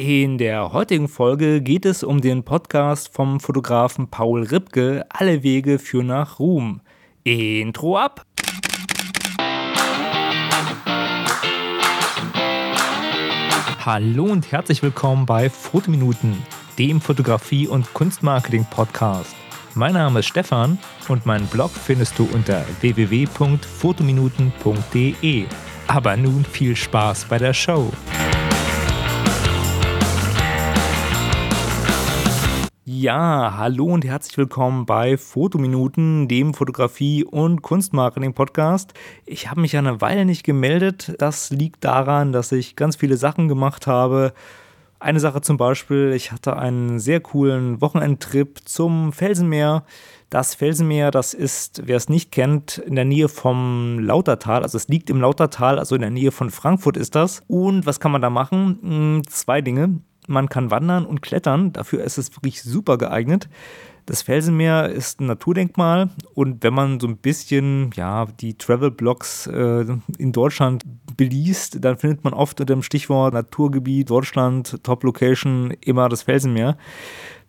In der heutigen Folge geht es um den Podcast vom Fotografen Paul Ripke Alle Wege führen nach Ruhm. Intro ab! Hallo und herzlich willkommen bei Fotominuten, dem Fotografie- und Kunstmarketing-Podcast. Mein Name ist Stefan und meinen Blog findest du unter www.fotominuten.de. Aber nun viel Spaß bei der Show. Ja, hallo und herzlich willkommen bei Fotominuten, dem Fotografie- und Kunstmarketing-Podcast. Ich habe mich ja eine Weile nicht gemeldet. Das liegt daran, dass ich ganz viele Sachen gemacht habe. Eine Sache zum Beispiel, ich hatte einen sehr coolen Wochenendtrip zum Felsenmeer. Das Felsenmeer, das ist, wer es nicht kennt, in der Nähe vom Lautertal. Also es liegt im Lautertal, also in der Nähe von Frankfurt ist das. Und was kann man da machen? Hm, zwei Dinge. Man kann wandern und klettern. Dafür ist es wirklich super geeignet. Das Felsenmeer ist ein Naturdenkmal und wenn man so ein bisschen ja, die Travel-Blogs äh, in Deutschland beliest, dann findet man oft unter dem Stichwort Naturgebiet, Deutschland, Top-Location immer das Felsenmeer.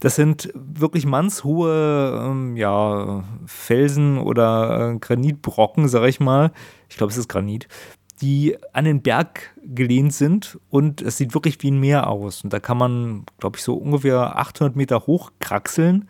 Das sind wirklich mannshohe ähm, ja, Felsen oder äh, Granitbrocken, sag ich mal. Ich glaube, es ist Granit, die an den Berg gelehnt sind und es sieht wirklich wie ein Meer aus. Und da kann man, glaube ich, so ungefähr 800 Meter hoch kraxeln.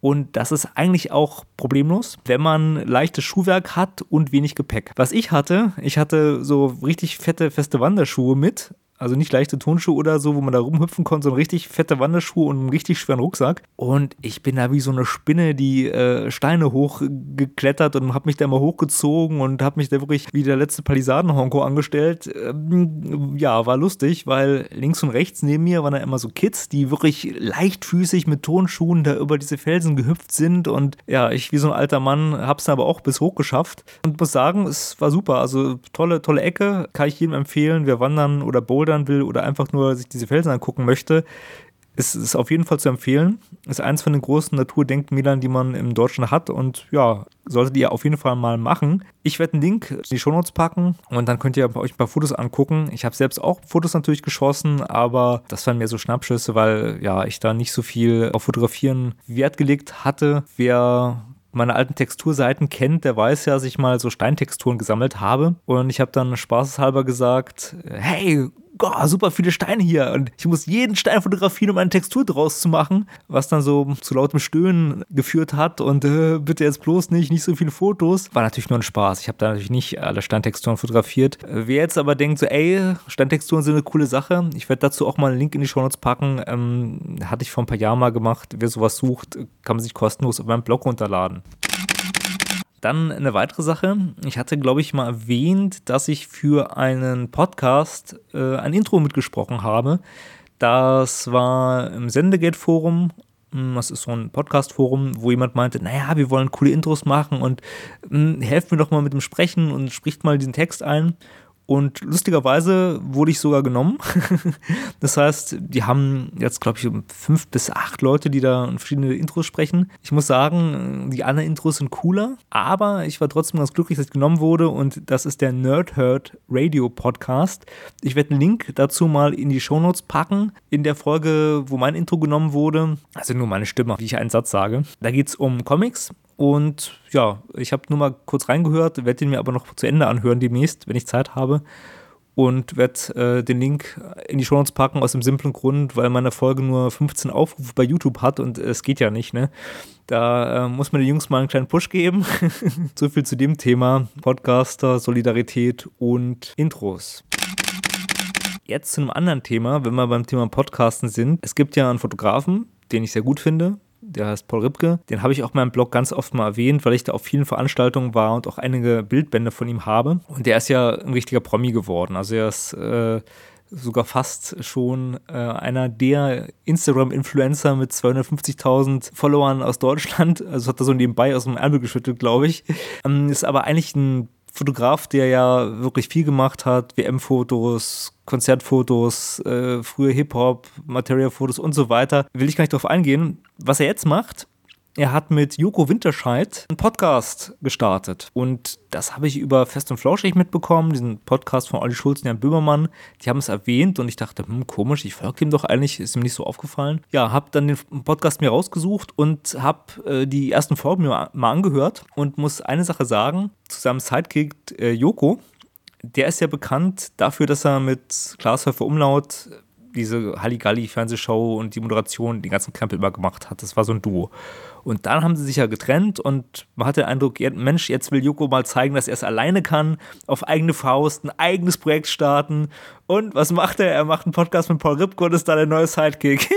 Und das ist eigentlich auch problemlos, wenn man leichtes Schuhwerk hat und wenig Gepäck. Was ich hatte, ich hatte so richtig fette, feste Wanderschuhe mit, also nicht leichte Turnschuhe oder so, wo man da rumhüpfen konnte, sondern richtig fette Wanderschuhe und einen richtig schweren Rucksack. Und ich bin da wie so eine Spinne die äh, Steine hochgeklettert und habe mich da mal hochgezogen und habe mich da wirklich wie der letzte Palisadenhonko angestellt. Ähm, ja, war lustig, weil links und rechts neben mir waren da immer so Kids, die wirklich leichtfüßig mit Turnschuhen da über diese Felsen gehüpft sind. Und ja, ich wie so ein alter Mann habe es aber auch bis hoch geschafft. Und muss sagen, es war super. Also tolle, tolle Ecke, kann ich jedem empfehlen. Wir wandern oder bouldern bouldern will oder einfach nur sich diese Felsen angucken möchte, ist es auf jeden Fall zu empfehlen. Ist eins von den großen Naturdenkmälern, die man im Deutschen hat und ja, solltet ihr auf jeden Fall mal machen. Ich werde einen Link in die Shownotes packen und dann könnt ihr euch ein paar Fotos angucken. Ich habe selbst auch Fotos natürlich geschossen, aber das waren mehr so Schnappschüsse, weil ja, ich da nicht so viel auf Fotografieren Wert gelegt hatte. Wer meine alten Texturseiten kennt, der weiß ja, dass ich mal so Steintexturen gesammelt habe. Und ich habe dann spaßeshalber gesagt, hey, oh, super viele Steine hier und ich muss jeden Stein fotografieren, um eine Textur draus zu machen, was dann so zu lautem Stöhnen geführt hat und äh, bitte jetzt bloß nicht, nicht so viele Fotos. War natürlich nur ein Spaß. Ich habe da natürlich nicht alle Steintexturen fotografiert. Wer jetzt aber denkt so, ey, Steintexturen sind eine coole Sache, ich werde dazu auch mal einen Link in die Show Notes packen. Ähm, hatte ich vor ein paar Jahren mal gemacht. Wer sowas sucht, kann man sich kostenlos auf meinem Blog runterladen. Dann eine weitere Sache. Ich hatte, glaube ich, mal erwähnt, dass ich für einen Podcast äh, ein Intro mitgesprochen habe. Das war im Sendegate-Forum. Hm, das ist so ein Podcast-Forum, wo jemand meinte, naja, wir wollen coole Intros machen und mh, hm, helft mir doch mal mit dem Sprechen und spricht mal diesen Text ein. Und lustigerweise wurde ich sogar genommen. das heißt, die haben jetzt, glaube ich, fünf bis acht Leute, die da verschiedene Intros sprechen. Ich muss sagen, die anderen Intros sind cooler, aber ich war trotzdem ganz glücklich, dass ich genommen wurde. Und das ist der Nerd Herd Radio Podcast. Ich werde einen Link dazu mal in die Shownotes packen. In der Folge, wo mein Intro genommen wurde, also nur meine Stimme, wie ich einen Satz sage. Da geht es um Comics und ja, ich habe nur mal kurz reingehört, werde den mir aber noch zu Ende anhören demnächst, wenn ich Zeit habe. Und werde äh, den Link in die Show Notes packen aus dem simplen Grund, weil meine Folge nur 15 Aufrufe bei YouTube hat und es geht ja nicht, ne? Da äh, muss man den Jungs mal einen kleinen Push geben. so viel zu dem Thema Podcaster, Solidarität und Intros. Jetzt zu einem anderen Thema, wenn wir beim Thema Podcasten sind. Es gibt ja einen Fotografen, den ich sehr gut finde, der heißt Paul Ripke. Den habe ich auch in meinem Blog ganz oft mal erwähnt, weil ich da auf vielen Veranstaltungen war und auch einige Bildbände von ihm habe. Und der ist ja ein richtiger Promi geworden. Also er ist äh, sogar fast schon äh, einer der Instagram-Influencer mit 250.000 Followern aus Deutschland. Also hat er so nebenbei aus dem Ärmel geschüttelt, glaube ich. Ähm, ist aber eigentlich ein Fotograf, der ja wirklich viel gemacht hat, WM-Fotos, Konzertfotos, äh, frühe Hip-Hop, Material-Fotos und so weiter. Will ich gar nicht drauf eingehen. Was er jetzt macht, er hat mit Joko Winterscheid einen Podcast gestartet. Und das habe ich über Fest und Flauschig mitbekommen, diesen Podcast von Olli Schulz und Jan Böhmermann. Die haben es erwähnt und ich dachte, hm, komisch, ich folge ihm doch eigentlich, ist ihm nicht so aufgefallen. Ja, habe dann den Podcast mir rausgesucht und habe äh, die ersten Folgen mir mal angehört und muss eine Sache sagen, zu seinem Sidekick äh, Joko, der ist ja bekannt dafür, dass er mit Klaas Häufer Umlaut diese Halligalli-Fernsehshow und die Moderation, den ganzen Krempel immer gemacht hat. Das war so ein Duo. Und dann haben sie sich ja getrennt und man hat den Eindruck, Mensch, jetzt will Joko mal zeigen, dass er es alleine kann, auf eigene Faust, ein eigenes Projekt starten. Und was macht er? Er macht einen Podcast mit Paul Ripke und ist da der neue Sidekick.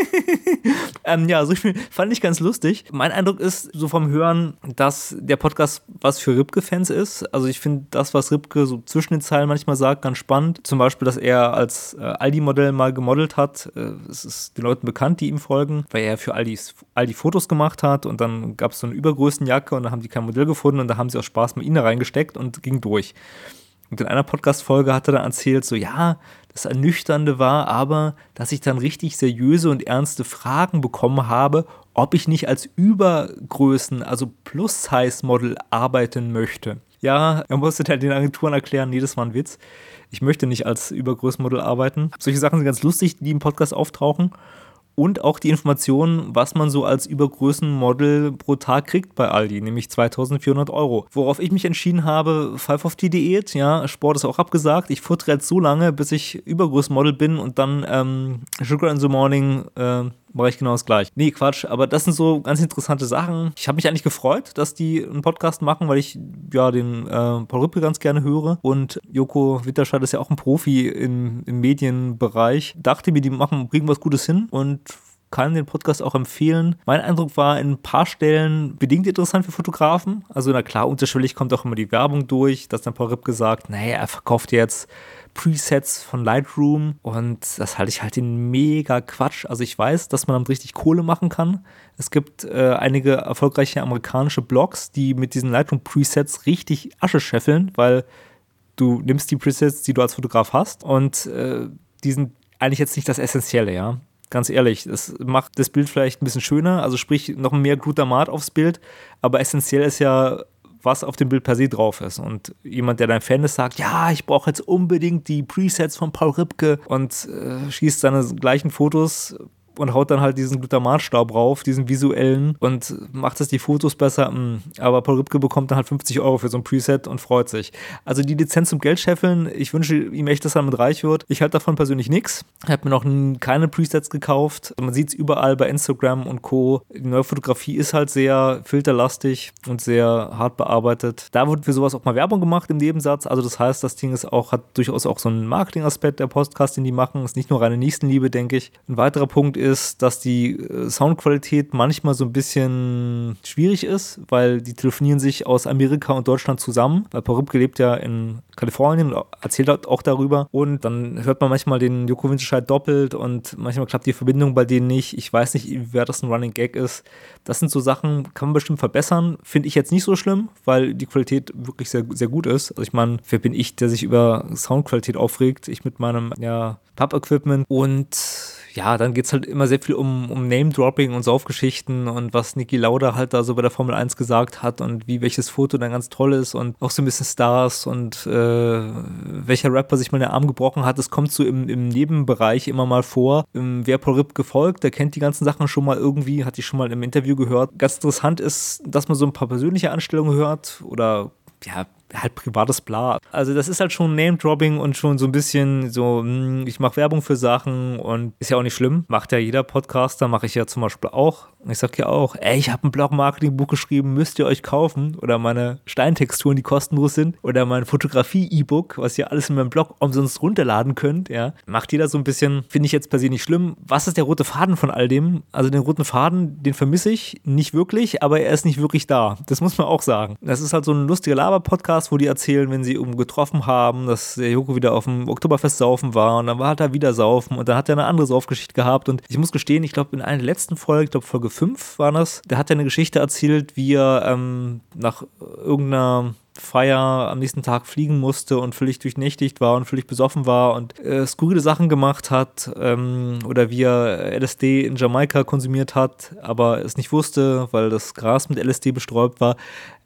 ähm, ja, so fand ich ganz lustig. Mein Eindruck ist so vom Hören, dass der Podcast was für Ripke-Fans ist. Also ich finde das, was Ripke so zwischen den Zeilen manchmal sagt, ganz spannend. Zum Beispiel, dass er als äh, Aldi-Modell mal gemodelt hat. Äh, es ist den Leuten bekannt, die ihm folgen, weil er für Aldi, Aldi Fotos gemacht hat und dann gab es so eine Übergrößenjacke und da haben die kein Modell gefunden und da haben sie aus Spaß mal ihn da reingesteckt und ging durch. Und in einer Podcast-Folge hat er dann erzählt, so ja, das Ernüchternde war aber, dass ich dann richtig seriöse und ernste Fragen bekommen habe, ob ich nicht als Übergrößen, also Plus-Size-Model arbeiten möchte. Ja, er musste halt den Agenturen erklären, nee, das war ein Witz. Ich möchte nicht als Übergrößenmodel arbeiten. Solche Sachen sind ganz lustig, die im Podcast auftauchen und auch die Informationen, was man so als Übergrößenmodel pro Tag kriegt bei Aldi, nämlich 2400 Euro. Worauf ich mich entschieden habe, Five of die Diät, ja, Sport ist auch abgesagt. Ich futtere jetzt so lange, bis ich Übergrößenmodel bin und dann ähm, Sugar in the Morning äh, mache ich genau das gleiche. Nee, Quatsch, aber das sind so ganz interessante Sachen. Ich habe mich eigentlich gefreut, dass die einen Podcast machen, weil ich ja den äh, Paul Rüppel ganz gerne höre und Joko Witterscheid ist ja auch ein Profi im, im Medienbereich. Dachte mir, die machen, bringen was Gutes hin und kann den Podcast auch empfehlen. Mein Eindruck war in ein paar Stellen bedingt interessant für Fotografen. Also na klar, unterschwellig kommt auch immer die Werbung durch, dass dann Paul Ripp gesagt, naja, er verkauft jetzt Presets von Lightroom und das halte ich halt den mega Quatsch. Also ich weiß, dass man damit richtig Kohle machen kann. Es gibt äh, einige erfolgreiche amerikanische Blogs, die mit diesen Lightroom Presets richtig Asche scheffeln, weil du nimmst die Presets, die du als Fotograf hast und äh, die sind eigentlich jetzt nicht das Essentielle, ja. Ganz ehrlich, es macht das Bild vielleicht ein bisschen schöner, also sprich noch mehr Glutamat aufs Bild, aber essentiell ist ja was auf dem Bild per se drauf ist. Und jemand, der dein Fan ist, sagt, ja, ich brauche jetzt unbedingt die Presets von Paul Ripke und äh, schießt seine gleichen Fotos und haut dann halt diesen Glutamatstaub rauf, diesen visuellen und macht es die Fotos besser. Hm, aber Paul Ripke bekommt dann halt 50 Euro für so ein Preset und freut sich. Also die Lizenz zum Geld scheffeln, ich wünsche ihm echt, dass er mit reich wird. Ich halte davon persönlich nichts. Ich habe mir noch keine Presets gekauft. Man sieht es überall bei Instagram und Co. Die neue Fotografie ist halt sehr filterlastig und sehr hart bearbeitet. Da wird für sowas auch mal Werbung gemacht im Nebensatz. Also das heißt, das Ding ist auch, hat durchaus auch so einen Marketingaspekt der Podcast, den die machen. Ist nicht nur reine Nächstenliebe, denke ich. Ein weiterer Punkt ist, ist, dass die äh, Soundqualität manchmal so ein bisschen schwierig ist, weil die telefonieren sich aus Amerika und Deutschland zusammen. Weil Paul Ripke lebt ja in Kalifornien und erzählt auch darüber. Und dann hört man manchmal den Joko Winterscheid doppelt und manchmal klappt die Verbindung bei denen nicht. Ich weiß nicht, wer das ein Running Gag ist. Das sind so Sachen, kann man bestimmt verbessern. Finde ich jetzt nicht so schlimm, weil die Qualität wirklich sehr, sehr gut ist. Also ich meine, wer bin ich, der sich über Soundqualität aufregt? Ich mit meinem ja, Pub-Equipment und ja, dann geht es halt immer sehr viel um, um Name-Dropping und Saufgeschichten und was Niki Lauda halt da so bei der Formel 1 gesagt hat und wie welches Foto dann ganz toll ist und auch so ein bisschen Stars und äh, welcher Rapper sich mal den Arm gebrochen hat. Das kommt so im, im Nebenbereich immer mal vor. Ähm, wer Paul Ripp gefolgt, der kennt die ganzen Sachen schon mal irgendwie, hat die schon mal im Interview gehört. Ganz interessant ist, dass man so ein paar persönliche Anstellungen hört oder ja, halt privates Bla. Also das ist halt schon Name-Dropping und schon so ein bisschen so, hm, ich mache Werbung für Sachen und ist ja auch nicht schlimm. Macht ja jeder Podcaster, mache ich ja zum Beispiel auch. Ich sag ja auch, ey, ich habe ein Blog-Marketing-Buch geschrieben, müsst ihr euch kaufen. Oder meine Steintexturen, die kostenlos sind. Oder mein Fotografie-E-Book, was ihr alles in meinem Blog umsonst runterladen könnt. Ja, macht jeder so ein bisschen, finde ich jetzt per se nicht schlimm. Was ist der rote Faden von all dem? Also den roten Faden, den vermisse ich nicht wirklich, aber er ist nicht wirklich da. Das muss man auch sagen. Das ist halt so ein lustiger Laber-Podcast, wo die erzählen, wenn sie irgendwo getroffen haben, dass der Joko wieder auf dem Oktoberfest saufen war und dann war halt er wieder saufen und dann hat er eine andere Saufgeschichte gehabt und ich muss gestehen, ich glaube in einer letzten Folgen, ich glaube Folge 5 war das, da hat er eine Geschichte erzählt, wie er ähm, nach irgendeiner Feier am nächsten Tag fliegen musste und völlig durchnächtigt war und völlig besoffen war und äh, skurrile Sachen gemacht hat ähm, oder wie er LSD in Jamaika konsumiert hat, aber es nicht wusste, weil das Gras mit LSD besträubt war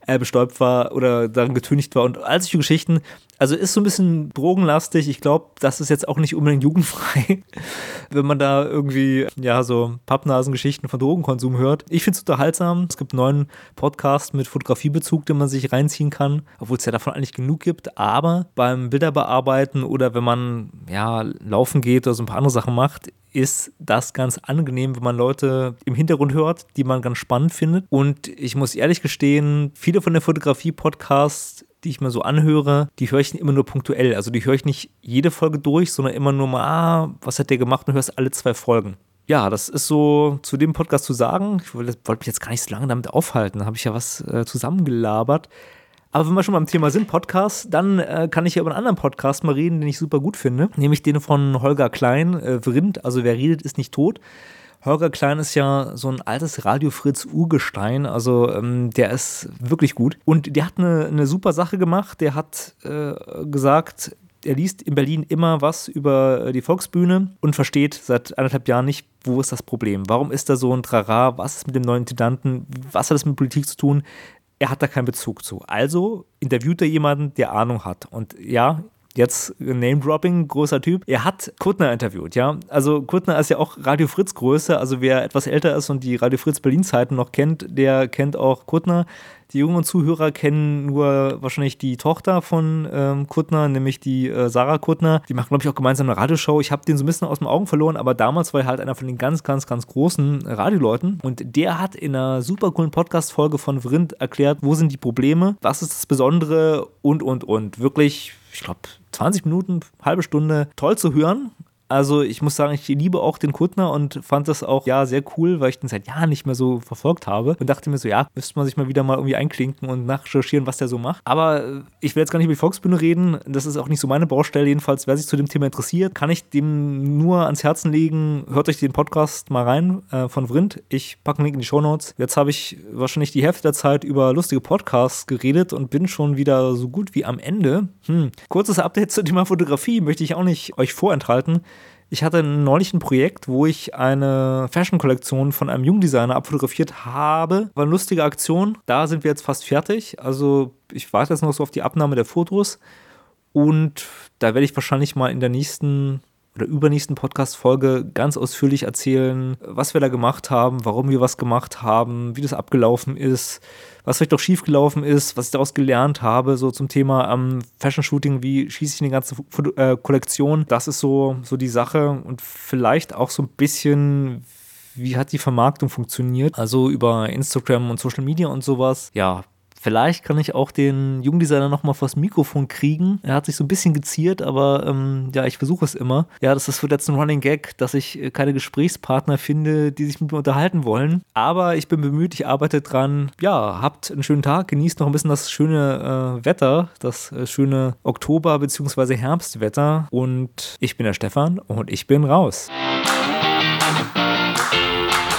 äh, bestäubt war oder daran getüncht war und all solche Geschichten. Also ist so ein bisschen drogenlastig. Ich glaube, das ist jetzt auch nicht unbedingt jugendfrei, wenn man da irgendwie, ja, so Pappnasengeschichten von Drogenkonsum hört. Ich finde es unterhaltsam. Es gibt einen neuen Podcast mit Fotografiebezug, den man sich reinziehen kann, obwohl es ja davon eigentlich genug gibt. Aber beim Bilderbearbeiten oder wenn man, ja, laufen geht oder so ein paar andere Sachen macht, ist das ganz angenehm, wenn man Leute im Hintergrund hört, die man ganz spannend findet. Und ich muss ehrlich gestehen, viele von den Fotografie-Podcasts, die ich mir so anhöre, die höre ich immer nur punktuell. Also die höre ich nicht jede Folge durch, sondern immer nur mal, ah, was hat der gemacht und hörst alle zwei Folgen. Ja, das ist so zu dem Podcast zu sagen. Ich wollte mich jetzt gar nicht so lange damit aufhalten. Da habe ich ja was äh, zusammengelabert. Aber wenn wir schon beim Thema sind, Podcast, dann äh, kann ich ja über einen anderen Podcast mal reden, den ich super gut finde, nämlich den von Holger Klein, äh, Vrind, also wer redet, ist nicht tot. Holger Klein ist ja so ein altes Radio Fritz Urgestein, also ähm, der ist wirklich gut. Und der hat eine, eine super Sache gemacht, der hat äh, gesagt, er liest in Berlin immer was über äh, die Volksbühne und versteht seit anderthalb Jahren nicht, wo ist das Problem? Warum ist da so ein Trara? Was ist mit dem neuen Intendanten? Was hat das mit Politik zu tun? Er hat da keinen Bezug zu. Also interviewt er jemanden, der Ahnung hat. Und ja, jetzt Name-Dropping, großer Typ. Er hat Kuttner interviewt, ja. Also Kuttner ist ja auch Radio Fritz Größe. Also wer etwas älter ist und die Radio Fritz Berlin-Zeiten noch kennt, der kennt auch Kuttner. Die jungen Zuhörer kennen nur wahrscheinlich die Tochter von ähm, Kuttner, nämlich die äh, Sarah Kuttner. Die machen, glaube ich, auch gemeinsam eine Radioshow. Ich habe den so ein bisschen aus den Augen verloren, aber damals war er halt einer von den ganz, ganz, ganz großen Radioleuten. Und der hat in einer super coolen Podcast-Folge von Vrind erklärt, wo sind die Probleme, was ist das Besondere und, und, und. Wirklich, ich glaube, 20 Minuten, halbe Stunde, toll zu hören. Also ich muss sagen, ich liebe auch den Kuttner und fand das auch ja sehr cool, weil ich den seit Jahren nicht mehr so verfolgt habe und dachte mir so, ja, müsste man sich mal wieder mal irgendwie einklinken und nachrecherchieren, was der so macht. Aber äh, ich will jetzt gar nicht über die Volksbühne reden, das ist auch nicht so meine Baustelle. Jedenfalls, wer sich zu dem Thema interessiert, kann ich dem nur ans Herzen legen. Hört euch den Podcast mal rein äh, von Vrind. Ich packe einen Link in die Show Notes. Jetzt habe ich wahrscheinlich die Hälfte der Zeit über lustige Podcasts geredet und bin schon wieder so gut wie am Ende. Hm. Kurzes Update zum Thema Fotografie möchte ich auch nicht euch vorenthalten. Ich hatte neulich ein Projekt, wo ich eine Fashion-Kollektion von einem Jungdesigner abfotografiert habe. War eine lustige Aktion. Da sind wir jetzt fast fertig. Also ich warte jetzt noch so auf die Abnahme der Fotos. Und da werde ich wahrscheinlich mal in der nächsten oder übernächsten Podcast-Folge ganz ausführlich erzählen, was wir da gemacht haben, warum wir was gemacht haben, wie das abgelaufen ist, was vielleicht doch schiefgelaufen ist, was ich daraus gelernt habe, so zum Thema ähm, Fashion-Shooting, wie schieße ich eine ganze äh, Kollektion. Das ist so, so die Sache und vielleicht auch so ein bisschen, wie hat die Vermarktung funktioniert? Also über Instagram und Social Media und sowas. Ja, Vielleicht kann ich auch den Jungdesigner nochmal vors Mikrofon kriegen. Er hat sich so ein bisschen geziert, aber ähm, ja, ich versuche es immer. Ja, das ist für jetzt ein Running Gag, dass ich äh, keine Gesprächspartner finde, die sich mit mir unterhalten wollen. Aber ich bin bemüht, ich arbeite dran. Ja, habt einen schönen Tag, genießt noch ein bisschen das schöne äh, Wetter, das äh, schöne Oktober- bzw. Herbstwetter. Und ich bin der Stefan und ich bin raus.